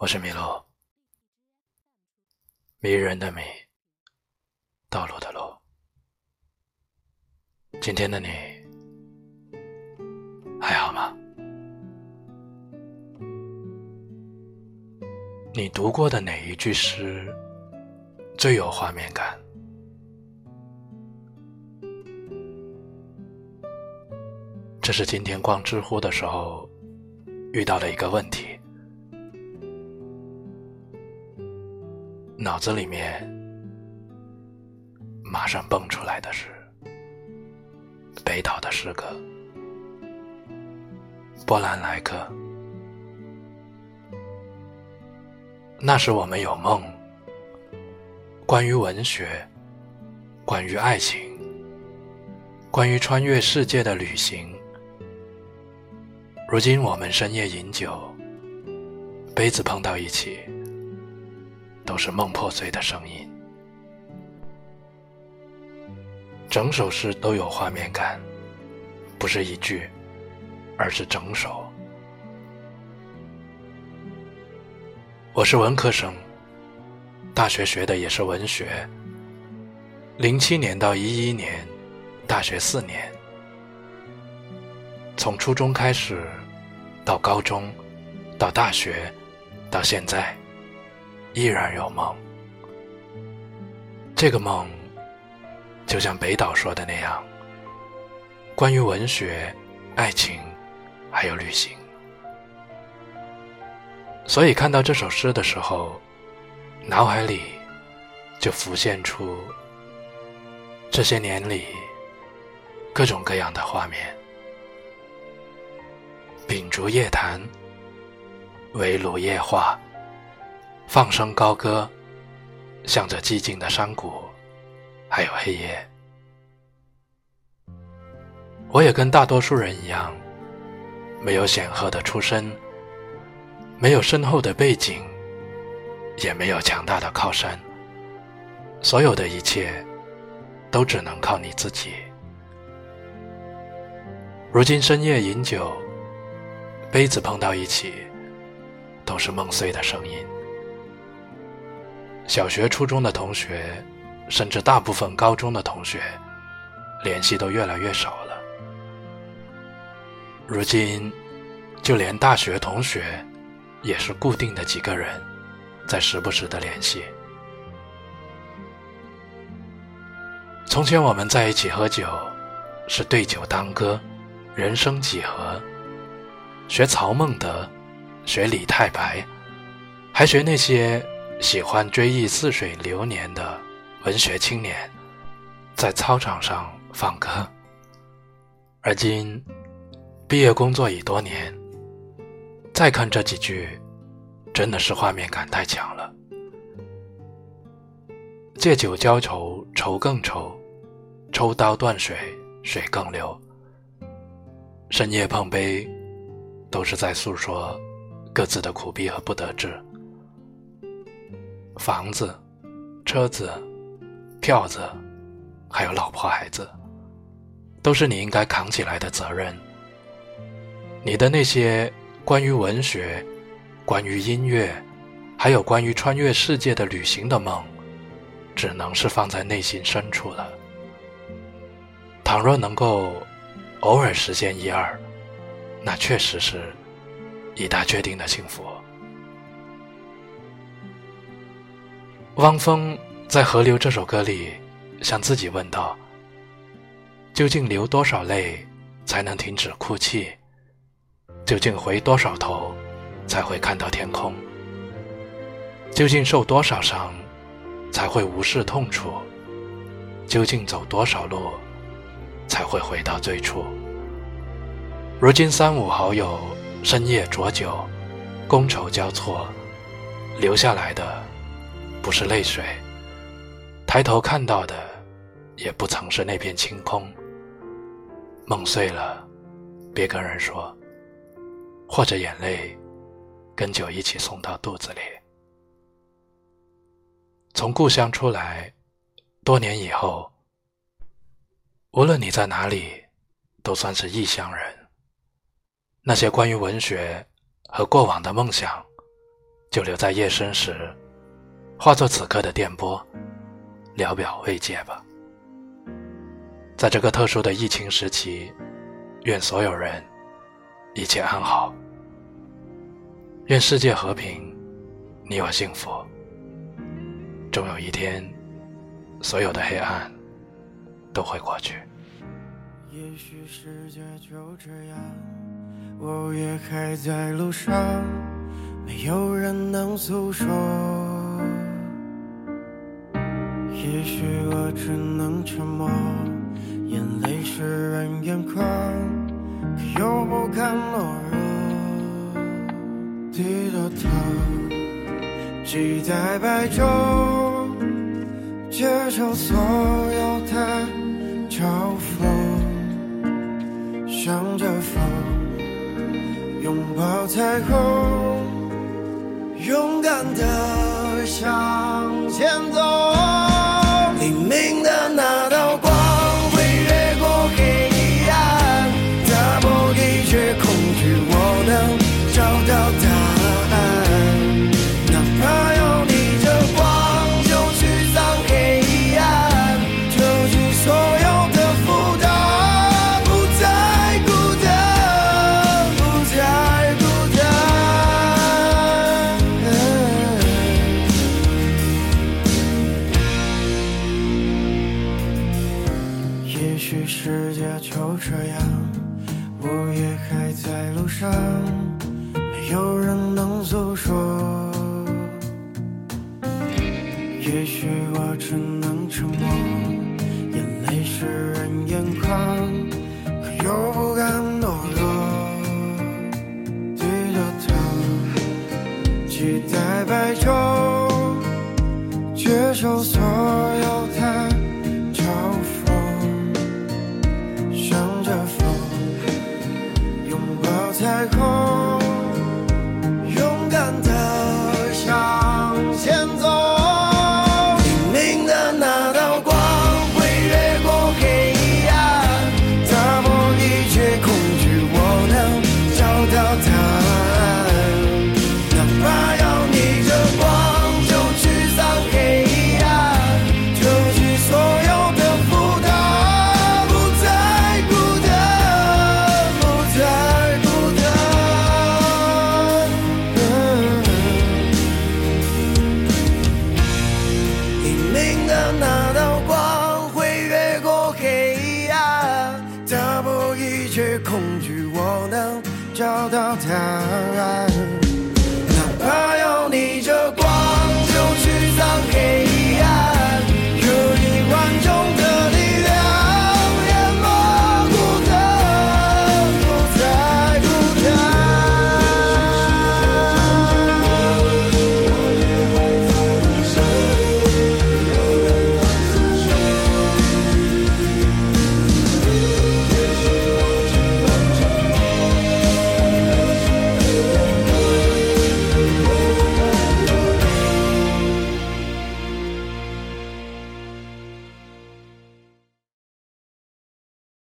我是麋鹿，迷人的迷，道路的路。今天的你还好吗？你读过的哪一句诗最有画面感？这是今天逛知乎的时候遇到的一个问题。脑子里面马上蹦出来的是北岛的诗歌，波兰莱克。那时我们有梦，关于文学，关于爱情，关于穿越世界的旅行。如今我们深夜饮酒，杯子碰到一起。都是梦破碎的声音，整首诗都有画面感，不是一句，而是整首。我是文科生，大学学的也是文学。零七年到一一年，大学四年，从初中开始，到高中，到大学，到现在。依然有梦，这个梦就像北岛说的那样，关于文学、爱情，还有旅行。所以看到这首诗的时候，脑海里就浮现出这些年里各种各样的画面：秉烛夜谈，围炉夜话。放声高歌，向着寂静的山谷，还有黑夜。我也跟大多数人一样，没有显赫的出身，没有深厚的背景，也没有强大的靠山。所有的一切，都只能靠你自己。如今深夜饮酒，杯子碰到一起，都是梦碎的声音。小学、初中的同学，甚至大部分高中的同学，联系都越来越少了。如今，就连大学同学，也是固定的几个人，在时不时的联系。从前我们在一起喝酒，是对酒当歌，人生几何？学曹孟德，学李太白，还学那些。喜欢追忆似水流年的文学青年，在操场上放歌。而今毕业工作已多年，再看这几句，真的是画面感太强了。借酒浇愁，愁更愁；抽刀断水，水更流。深夜碰杯，都是在诉说各自的苦逼和不得志。房子、车子、票子，还有老婆孩子，都是你应该扛起来的责任。你的那些关于文学、关于音乐，还有关于穿越世界的旅行的梦，只能是放在内心深处了。倘若能够偶尔实现一二，那确实是一大确定的幸福。汪峰在《河流》这首歌里向自己问道：“究竟流多少泪才能停止哭泣？究竟回多少头才会看到天空？究竟受多少伤才会无视痛楚？究竟走多少路才会回到最初？”如今三五好友深夜酌酒，觥筹交错，留下来的。不是泪水，抬头看到的，也不曾是那片晴空。梦碎了，别跟人说，或者眼泪跟酒一起送到肚子里。从故乡出来，多年以后，无论你在哪里，都算是异乡人。那些关于文学和过往的梦想，就留在夜深时，化作此刻的电波，聊表慰藉吧。在这个特殊的疫情时期，愿所有人一切安好，愿世界和平，你我幸福。终有一天，所有的黑暗都会过去。也许世界就这样，我也还在路上，没有人能诉说。也许我只能沉默。眼泪湿润眼眶，可又不敢懦弱。低着头，期待白昼，接受所有的嘲讽。向着风，拥抱彩虹，勇敢的向前走。诉说。也许我只能沉默，眼泪湿润眼眶，可又不敢懦弱。低着头，期待白昼，接受所有